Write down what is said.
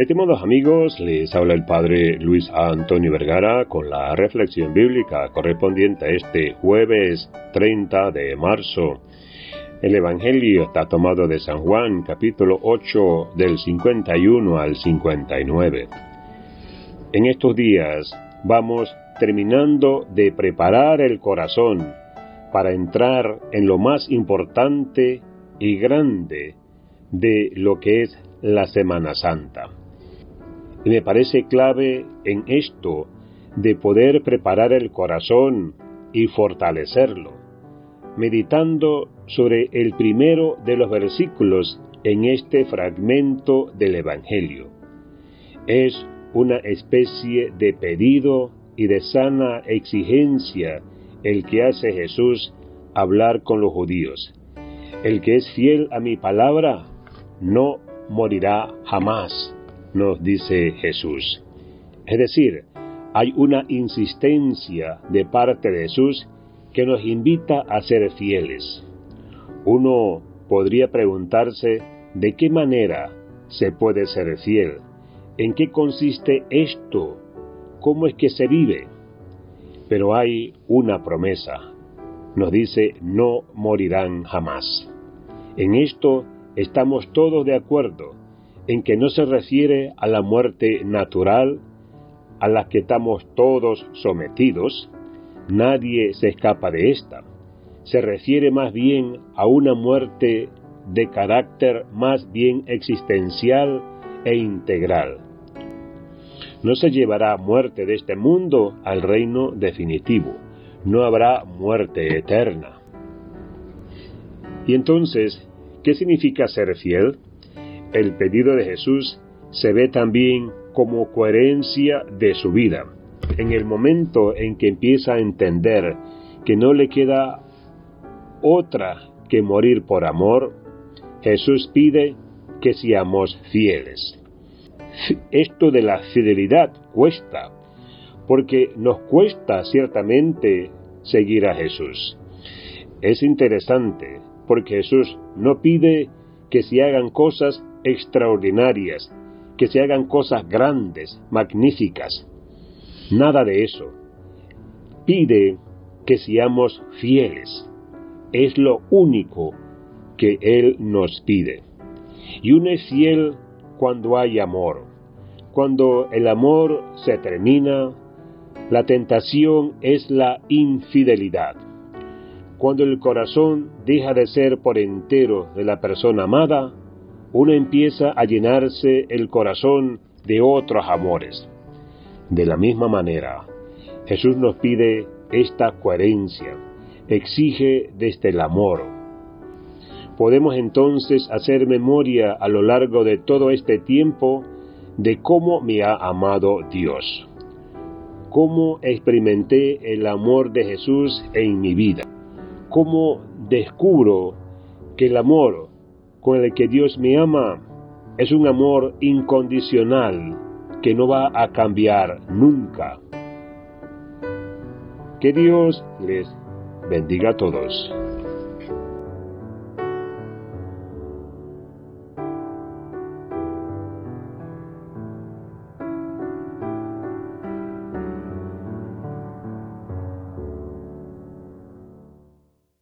Estimados amigos, les habla el Padre Luis Antonio Vergara con la reflexión bíblica correspondiente a este jueves 30 de marzo. El Evangelio está tomado de San Juan, capítulo 8, del 51 al 59. En estos días vamos terminando de preparar el corazón para entrar en lo más importante y grande de lo que es la Semana Santa. Y me parece clave en esto de poder preparar el corazón y fortalecerlo, meditando sobre el primero de los versículos en este fragmento del Evangelio. Es una especie de pedido y de sana exigencia el que hace Jesús hablar con los judíos. El que es fiel a mi palabra no morirá jamás, nos dice Jesús. Es decir, hay una insistencia de parte de Jesús que nos invita a ser fieles. Uno podría preguntarse de qué manera se puede ser fiel, en qué consiste esto, cómo es que se vive. Pero hay una promesa. Nos dice, no morirán jamás. En esto estamos todos de acuerdo, en que no se refiere a la muerte natural a la que estamos todos sometidos, nadie se escapa de esta. Se refiere más bien a una muerte de carácter más bien existencial e integral no se llevará muerte de este mundo al reino definitivo. No habrá muerte eterna. Y entonces, ¿qué significa ser fiel? El pedido de Jesús se ve también como coherencia de su vida. En el momento en que empieza a entender que no le queda otra que morir por amor, Jesús pide que seamos fieles esto de la fidelidad cuesta, porque nos cuesta ciertamente seguir a Jesús. Es interesante, porque Jesús no pide que se hagan cosas extraordinarias, que se hagan cosas grandes, magníficas. Nada de eso. Pide que seamos fieles. Es lo único que Él nos pide. Y uno es fiel cuando hay amor. Cuando el amor se termina, la tentación es la infidelidad. Cuando el corazón deja de ser por entero de la persona amada, uno empieza a llenarse el corazón de otros amores. De la misma manera, Jesús nos pide esta coherencia, exige desde el amor, podemos entonces hacer memoria a lo largo de todo este tiempo de cómo me ha amado Dios, cómo experimenté el amor de Jesús en mi vida, cómo descubro que el amor con el que Dios me ama es un amor incondicional que no va a cambiar nunca. Que Dios les bendiga a todos.